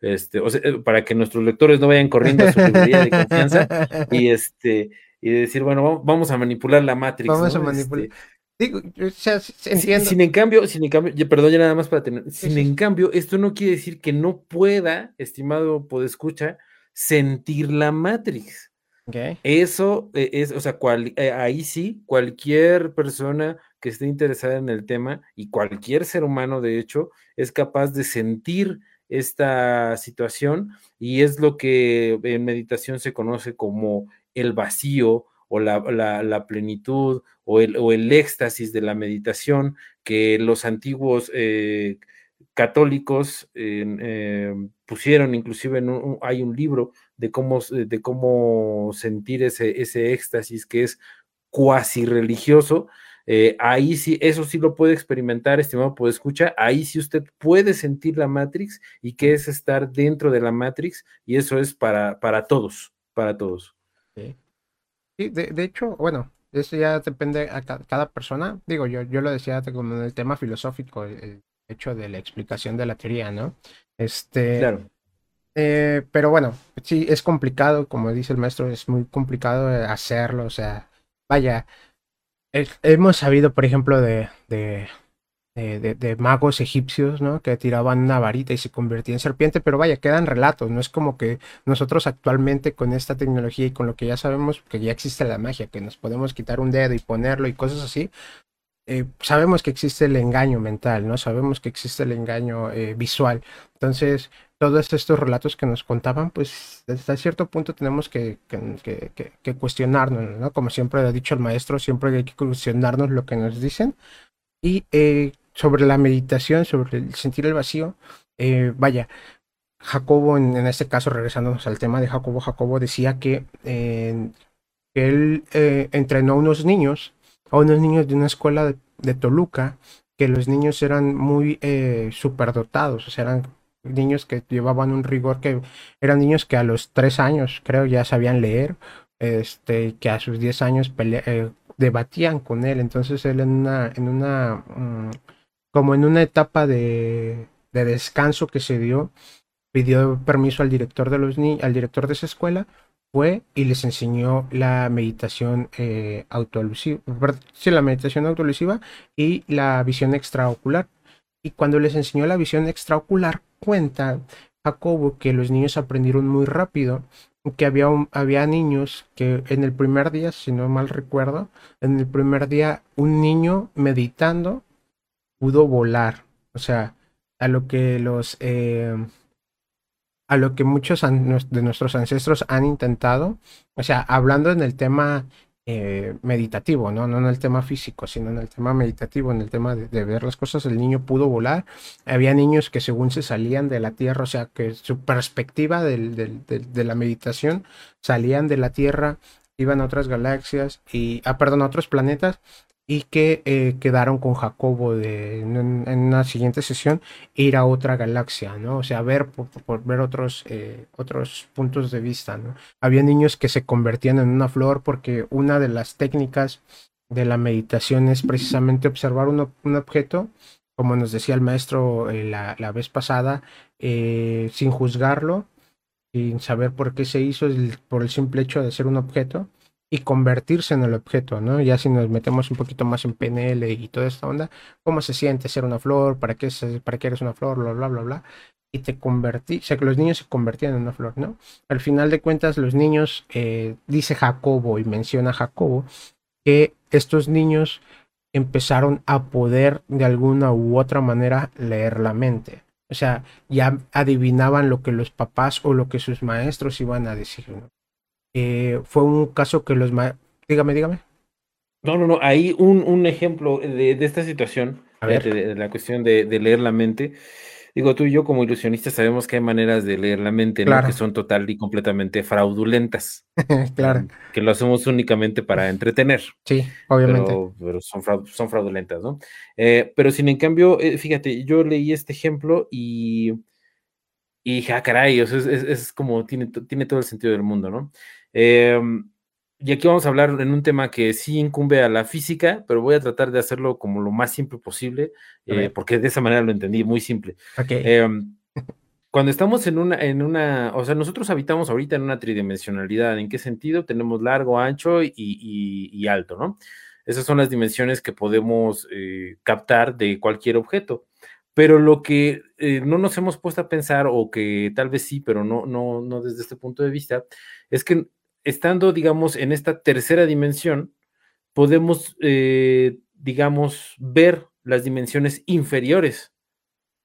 Este, o sea, eh, para que nuestros lectores no vayan corriendo a su librería de confianza y este y decir, bueno, vamos a manipular la Matrix. Vamos a manipular. Este, Digo, o sea, entiendo. Sin, en cambio, sin en cambio, perdón, ya nada más para tener. Sin en cambio, esto no quiere decir que no pueda, estimado podescucha, sentir la Matrix. Eso e, es, o sea, eh, ahí sí, cualquier persona que esté interesada en el tema y cualquier ser humano, de hecho, es capaz de sentir esta situación y es lo que en meditación se conoce como el vacío o la, plenitud o el, o el, éxtasis de la meditación que los antiguos eh, católicos eh, pusieron, inclusive en hay un libro de cómo, de cómo sentir ese, ese éxtasis que es cuasi religioso. Eh, ahí sí, eso sí lo puede experimentar, estimado puede escuchar, ahí sí usted puede sentir la Matrix y que es estar dentro de la Matrix y eso es para, para todos, para todos. Sí, de, hecho, bueno, eso ya depende a cada, persona. Digo, yo, yo lo decía como en el tema filosófico, el, hecho de la explicación de la teoría, ¿no? Este. Claro. Eh, pero bueno, sí, es complicado, como dice el maestro, es muy complicado hacerlo. O sea, vaya, hemos sabido, por ejemplo, de, de de, magos egipcios, ¿no? Que tiraban una varita y se convertía en serpiente, pero vaya, quedan relatos, no es como que nosotros actualmente con esta tecnología y con lo que ya sabemos, que ya existe la magia, que nos podemos quitar un dedo y ponerlo y cosas así, eh, sabemos que existe el engaño mental, ¿no? Sabemos que existe el engaño eh, visual. Entonces, todos estos relatos que nos contaban, pues hasta cierto punto tenemos que, que, cuestionarnos, ¿no? Como siempre ha dicho el maestro, siempre hay que cuestionarnos lo que nos dicen. Y eh, sobre la meditación, sobre el sentir el vacío, eh, vaya, Jacobo, en, este caso, regresándonos al tema de Jacobo, Jacobo decía que, él eh, entrenó a unos niños, a unos niños de una escuela de, Toluca, que los niños eran muy eh, superdotados, o sea, eran niños que llevaban un rigor que eran niños que a los tres años, creo, ya sabían leer, este, que a sus diez años eh, debatían con él, entonces él en una, en una mm, como en una etapa de, descanso que se dio, pidió permiso al director de los al director de esa escuela, fue y les enseñó la meditación eh, autoalusiva, sí, la meditación autoalusiva y la visión extraocular. Y cuando les enseñó la visión extraocular, cuenta Jacobo que los niños aprendieron muy rápido, que había, había niños que en el primer día, si no mal recuerdo, en el primer día un niño meditando pudo volar. O sea, a lo que los eh, a lo que muchos de nuestros ancestros han intentado. O sea, hablando en el tema eh, meditativo, ¿no? no en el tema físico, sino en el tema meditativo, en el tema de, ver las cosas, el niño pudo volar. Había niños que según se salían de la Tierra, o sea, que su perspectiva de la meditación salían de la Tierra, iban a otras galaxias y, ah, perdón, a otros planetas y que eh, quedaron con Jacobo de, en, una siguiente sesión ir a otra galaxia, ¿no? O sea, ver por, ver otros, eh, otros puntos de vista, ¿no? Había niños que se convertían en una flor porque una de las técnicas de la meditación es precisamente observar un, un objeto, como nos decía el maestro eh, la, la, vez pasada, sin juzgarlo, sin saber por qué se hizo, por el simple hecho de ser un objeto y convertirse en el objeto, ¿no? Ya si nos metemos un poquito más en PNL y toda esta onda, ¿cómo se siente ser una flor? ¿Para qué, para qué eres una flor? Bla, bla, bla, bla. Y te convertí, o sea, que los niños se convertían en una flor, ¿no? Al final de cuentas, los niños, eh, dice Jacobo y menciona Jacobo, que estos niños empezaron a poder de alguna u otra manera leer la mente. O sea, ya adivinaban lo que los papás o lo que sus maestros iban a decir. ¿no? Eh, fue un caso que los... Dígame, dígame. No, no, no, ahí un, un ejemplo de, esta situación, de, la cuestión de, leer la mente. Digo, tú y yo como ilusionistas sabemos que hay maneras de leer la mente, ¿no? Que son total y completamente fraudulentas. claro. Que lo hacemos únicamente para entretener. Sí, obviamente. Pero, son, son fraudulentas, ¿no? Eh, pero sin en cambio, eh, fíjate, yo leí este ejemplo y, y dije, ah, caray, es, es, como, tiene, tiene todo el sentido del mundo, ¿no? Em, y aquí vamos a hablar en un tema que sí incumbe a la física, pero voy a tratar de hacerlo como lo más simple posible, eh, porque de esa manera lo entendí, muy simple. Em, cuando estamos en una, en una, o sea, nosotros habitamos ahorita en una tridimensionalidad. ¿En qué sentido? Tenemos largo, ancho y, alto, ¿no? Esas son las dimensiones que podemos eh, captar de cualquier objeto. Pero lo que eh, no nos hemos puesto a pensar, o que tal vez sí, pero no, no, no desde este punto de vista, es que estando, digamos, en esta tercera dimensión, podemos, eh, digamos, ver las dimensiones inferiores.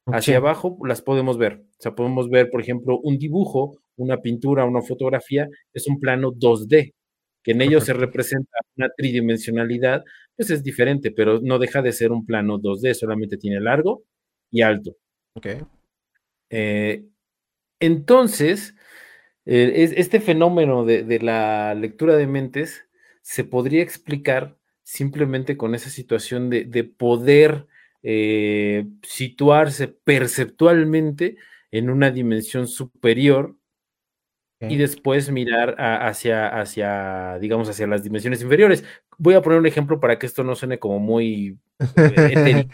Hacia abajo las podemos ver. O sea, podemos ver, por ejemplo, un dibujo, una pintura, una fotografía, es un plano 2D, que en ello se representa una tridimensionalidad, pues es diferente, pero no deja de ser un plano 2D, solamente tiene largo y alto. Ok. Eh, entonces, eh, este fenómeno de, la lectura de mentes se podría explicar simplemente con esa situación de, poder eh, situarse perceptualmente en una dimensión superior y después mirar hacia, hacia, digamos, hacia las dimensiones inferiores. Voy a poner un ejemplo para que esto no suene como muy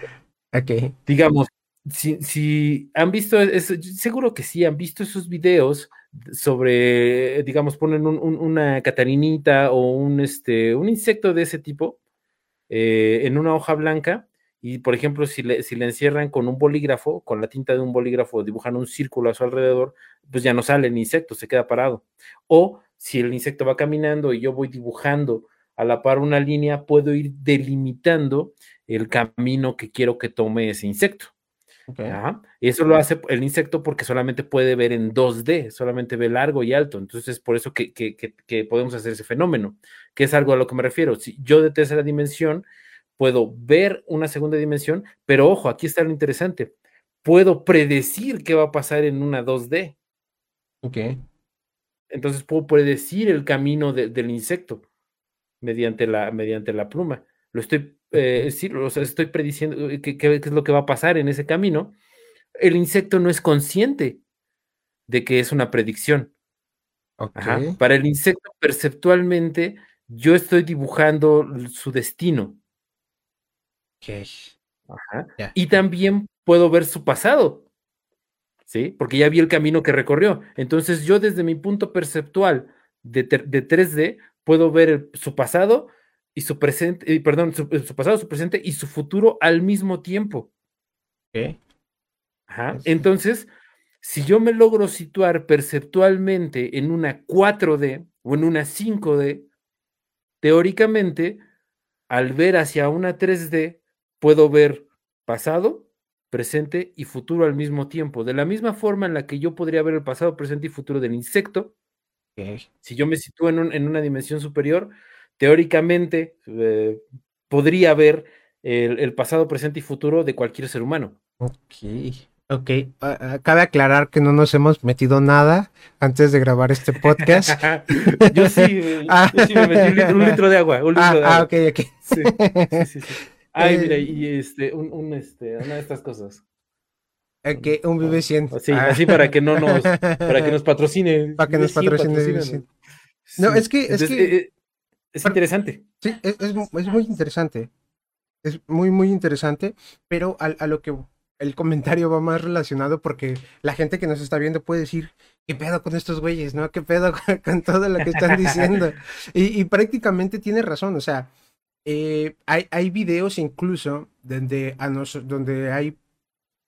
okay. Digamos, si, han visto, seguro que sí, han visto esos videos sobre, digamos, ponen una catarinita o un, este, un insecto de ese tipo eh, en una hoja blanca y, por ejemplo, si le, si le encierran con un bolígrafo, con la tinta de un bolígrafo, dibujan un círculo a su alrededor, pues ya no sale el insecto, se queda parado. O si el insecto va caminando y yo voy dibujando a la par una línea, puedo ir delimitando el camino que quiero que tome ese insecto. Y eso lo hace el insecto porque solamente puede ver en 2D, solamente ve largo y alto. Entonces, por eso que, podemos hacer ese fenómeno, que es algo a lo que me refiero. Si yo de tercera dimensión puedo ver una segunda dimensión, pero ojo, aquí está lo interesante. Puedo predecir qué va a pasar en una 2D. Ok. Entonces puedo predecir el camino del insecto mediante la, mediante la pluma. Lo estoy eh, estoy prediciendo eh, qué, es lo que va a pasar en ese camino, el insecto no es consciente de que es una predicción. Para el insecto, perceptualmente, yo estoy dibujando su destino. Y también puedo ver su pasado, ¿sí? Porque ya vi el camino que recorrió. Entonces, yo desde mi punto perceptual de, de 3D puedo ver su pasado y su presente, eh, perdón, eh, su, pasado, su presente y su futuro al mismo tiempo. ¿Qué? Ajá. Entonces, si yo me logro situar perceptualmente en una 4D o en una 5D, teóricamente, al ver hacia una 3D, puedo ver pasado, presente y futuro al mismo tiempo. De la misma forma en la que yo podría ver el pasado, presente y futuro del insecto, si yo me sitúo en, en, una dimensión superior, teóricamente eh, podría ver el, pasado, presente y futuro de cualquier ser humano. Ok, ok. Ah, ah, cabe aclarar que no nos hemos metido nada antes de grabar este podcast. yo, sí, ah. yo sí me metí un litro, de agua. Un litro de agua. ah, ok, ok. Sí, sí, sí. Ay, eh, mira, y este, un, este, una de estas cosas. Ok, un Vive 100. Sí, así para que no nos, para que nos patrocine. Para que nos patrocine. No, es que, es que eh, es interesante. Sí, es, muy interesante. Es muy, muy interesante, pero a, lo que el comentario va más relacionado porque la gente que nos está viendo puede decir, ¿qué pedo con estos güeyes? ¿No? ¿Qué pedo con, todo lo que están diciendo? y, prácticamente tiene razón, o sea, eh, hay, hay videos incluso donde, a donde hay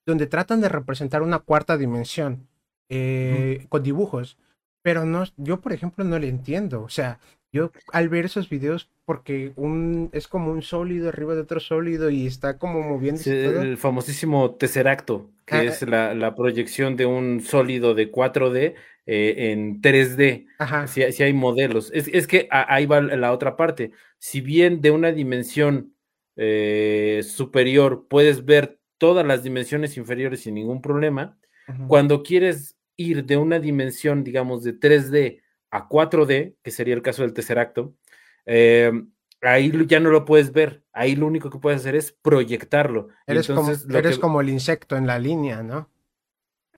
donde tratan de representar una cuarta dimensión eh, con dibujos, pero no, yo por ejemplo no le entiendo, o sea, yo al ver esos videos, porque un es como un sólido arriba de otro sólido y está como moviendo. el famosísimo tesseracto, que ah, es la, la, proyección de un sólido de 4D eh, en 3D. Ajá. Si, si hay modelos. Es, es, que ahí va la otra parte. Si bien de una dimensión eh, superior puedes ver todas las dimensiones inferiores sin ningún problema, cuando quieres ir de una dimensión, digamos, de 3D a 4D, que sería el caso del tercer acto, eh, ahí ya no lo puedes ver. Ahí lo único que puedes hacer es proyectarlo. Eres, como, eres como el insecto en la línea, ¿no?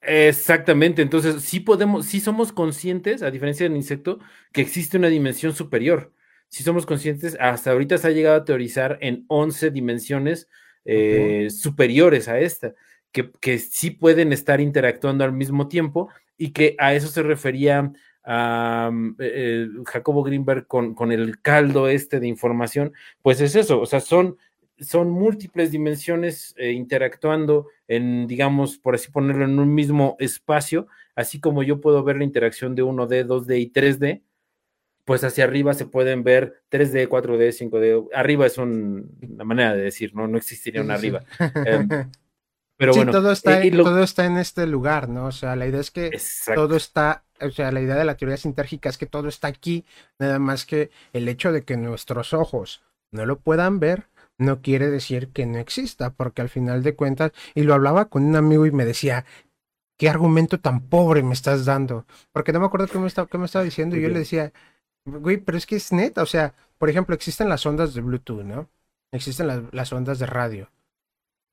Exactamente, entonces sí podemos, sí somos conscientes, a diferencia del insecto, que existe una dimensión superior. Sí somos conscientes, hasta ahorita se ha llegado a teorizar en 11 dimensiones eh, superiores a esta, que, que sí pueden estar interactuando al mismo tiempo y que a eso se refería Jacobo Greenberg con, con, el caldo este de información, pues es eso, o sea, son, son múltiples dimensiones eh, interactuando en, digamos, por así ponerlo, en un mismo espacio, así como yo puedo ver la interacción de 1D, 2D y 3D, pues hacia arriba se pueden ver 3D, 4D, 5D. Arriba es una manera de decir, ¿no? No existiría un arriba. Em, pero bueno. Todo está, todo está en este lugar, ¿no? O sea, la idea es que todo está, o sea, la idea de la teoría sintérgica es que todo está aquí, nada más que el hecho de que nuestros ojos no lo puedan ver no quiere decir que no exista, porque al final de cuentas, y lo hablaba con un amigo y me decía, ¿qué argumento tan pobre me estás dando? Porque no me acuerdo qué me, estaba, qué me estaba diciendo, y yo le decía, Güey, pero es que es neta, o sea, por ejemplo, existen las ondas de Bluetooth, ¿no? Existen las, ondas de radio.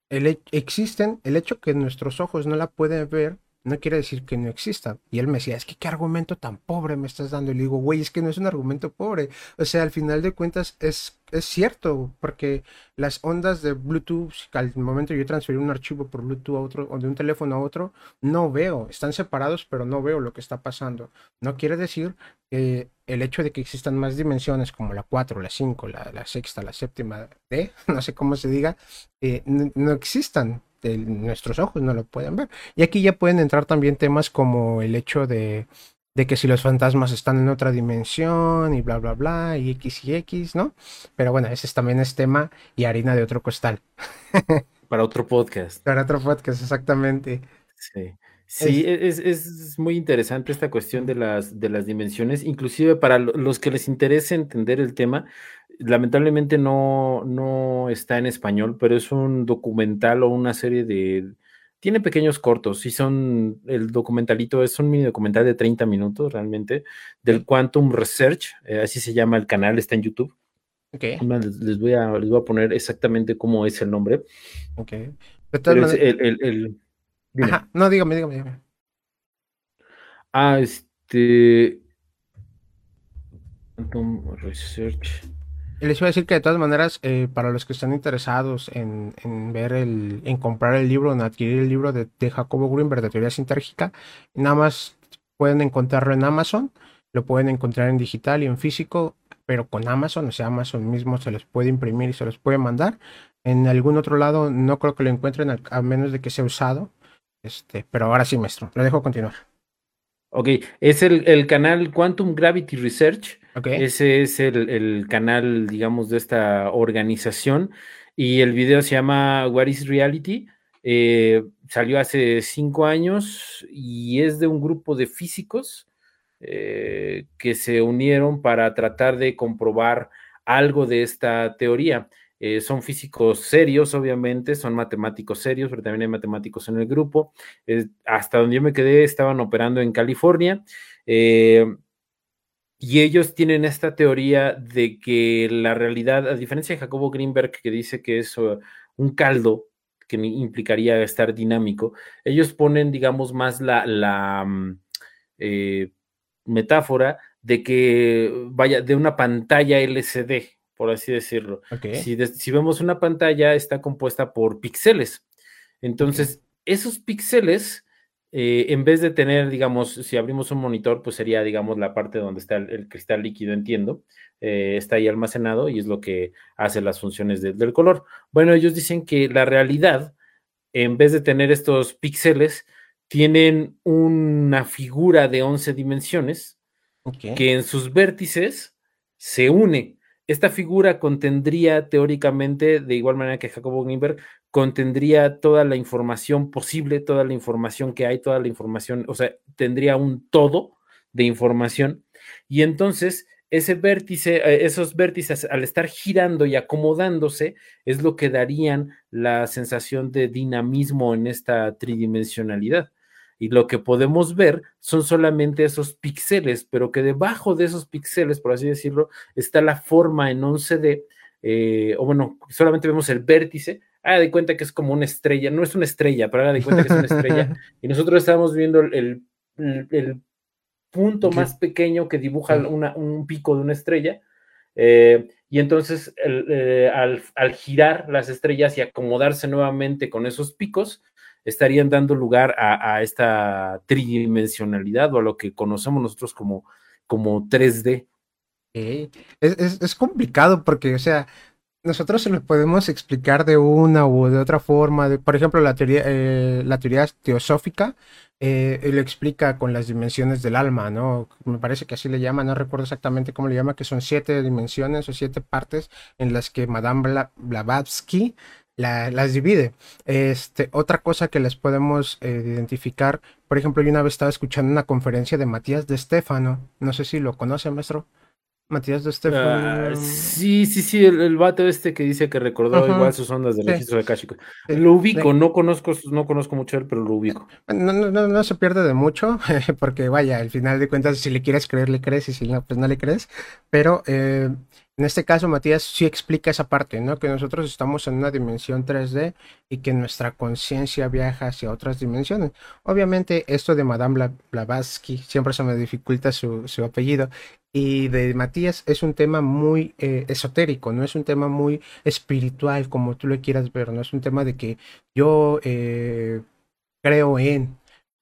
El, existen, el hecho que nuestros ojos no la pueden ver no quiere decir que no exista. Y él me decía, es que qué argumento tan pobre me estás dando. Y le digo, güey, es que no es un argumento pobre. O sea, al final de cuentas es, es cierto, porque las ondas de Bluetooth, al momento yo transferir un archivo por Bluetooth a otro, o de un teléfono a otro, no veo. Están separados, pero no veo lo que está pasando. No quiere decir que el hecho de que existan más dimensiones como la 4, la 5, la, la sexta, la séptima D, no sé cómo se diga, eh, no existan nuestros ojos no lo pueden ver. Y aquí ya pueden entrar también temas como el hecho de, de que si los fantasmas están en otra dimensión y bla, bla, bla, y X y X, ¿no? Pero bueno, ese también es tema y harina de otro costal. Para otro podcast. Para otro podcast, exactamente. Sí. Sí, es, es, muy interesante esta cuestión de las, de las dimensiones, inclusive para los que les interese entender el tema, lamentablemente no, no está en español, pero es un documental o una serie de... Tiene pequeños cortos, y son, el documentalito es un mini documental de 30 minutos realmente, del Quantum Research, eh, así se llama el canal, está en YouTube. Okay. Les, voy a, les voy a poner exactamente cómo es el nombre. Ok. el, Ajá. No, dígame, dígame, dígame. Ah, este... Quantum Research. Les iba a decir que de todas maneras, eh, para los que están interesados en, ver el, en comprar el libro, en adquirir el libro de, Jacobo Greenberg de teoría sintérgica, nada más pueden encontrarlo en Amazon, lo pueden encontrar en digital y en físico, pero con Amazon, o sea, Amazon mismo se los puede imprimir y se los puede mandar. En algún otro lado no creo que lo encuentren a, menos de que sea usado. Este, pero ahora sí, maestro, lo dejo continuar. Ok, es el, el canal Quantum Gravity Research ese es el, canal, digamos, de esta organización. Y el video se llama What is Reality? Eh, salió hace cinco años y es de un grupo de físicos eh, que se unieron para tratar de comprobar algo de esta teoría. Eh, son físicos serios, obviamente, son matemáticos serios, pero también hay matemáticos en el grupo. hasta donde yo me quedé, estaban operando en California. Y ellos tienen esta teoría de que la realidad, a diferencia de Jacobo Greenberg, que dice que es uh, un caldo que implicaría estar dinámico, ellos ponen, digamos, más la, mm, eh, metáfora de que vaya de una pantalla LCD, por así decirlo. Si, vemos una pantalla, está compuesta por píxeles. Entonces, esos píxeles eh, en vez de tener, digamos, si abrimos un monitor, pues sería, digamos, la parte donde está el, cristal líquido, entiendo, eh, está ahí almacenado y es lo que hace las funciones del color. Bueno, ellos dicen que la realidad, en vez de tener estos píxeles, tienen una figura de 11 dimensiones que en sus vértices se une. Esta figura contendría teóricamente, de igual manera que Jacobo Greenberg, contendría toda la información posible, toda la información que hay, toda la información, o sea, tendría un todo de información. Y entonces ese vértice, eh, esos vértices al estar girando y acomodándose es lo que darían la sensación de dinamismo en esta tridimensionalidad. Y lo que podemos ver son solamente esos píxeles, pero que debajo de esos píxeles, por así decirlo, está la forma en 11D, eh, o bueno, solamente vemos el vértice, haga de cuenta que es como una estrella, no es una estrella, pero haga de cuenta que es una estrella. y nosotros estamos viendo el, punto más pequeño que dibuja un pico de una estrella. Eh, y entonces eh, al, girar las estrellas y acomodarse nuevamente con esos picos, estarían dando lugar a, esta tridimensionalidad o a lo que conocemos nosotros como, como 3D. Es, es, complicado porque, o sea, nosotros se lo podemos explicar de una u de otra forma. por ejemplo, la teoría, eh, la teoría teosófica eh, lo explica con las dimensiones del alma, ¿no? Me parece que así le llama, no recuerdo exactamente cómo le llama, que son siete dimensiones o siete partes en las que Madame Blavatsky las divide. Este, otra cosa que les podemos eh, identificar, por ejemplo, yo una vez estaba escuchando una conferencia de Matías de Stefano, no sé si lo conoce, maestro. Matías de Stefano. Ah, sí, sí, sí, el, el, vato este que dice que recordó igual sus ondas del registro de Akashico. lo ubico, no conozco, no conozco mucho él, pero lo ubico. No, no, no, no se pierde de mucho, porque vaya, al final de cuentas, si le quieres creer, le crees, y si no, pues no le crees. Pero eh, en este caso, Matías sí explica esa parte, ¿no? Que nosotros estamos en una dimensión 3D y que nuestra conciencia viaja hacia otras dimensiones. Obviamente, esto de Madame Blavatsky, siempre se me dificulta su, apellido, y de Matías es un tema muy eh, esotérico, no es un tema muy espiritual como tú lo quieras ver, no es un tema de que yo eh, creo en,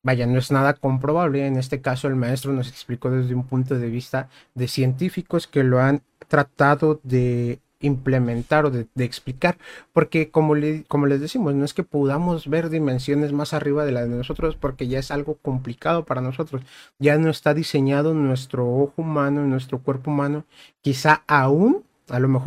vaya, no es nada comprobable. En este caso, el maestro nos explicó desde un punto de vista de científicos que lo han tratado de implementar o de, explicar, porque como, como les decimos, no es que podamos ver dimensiones más arriba de las de nosotros, porque ya es algo complicado para nosotros, ya no está diseñado nuestro ojo humano, nuestro cuerpo humano, quizá aún, a lo mejor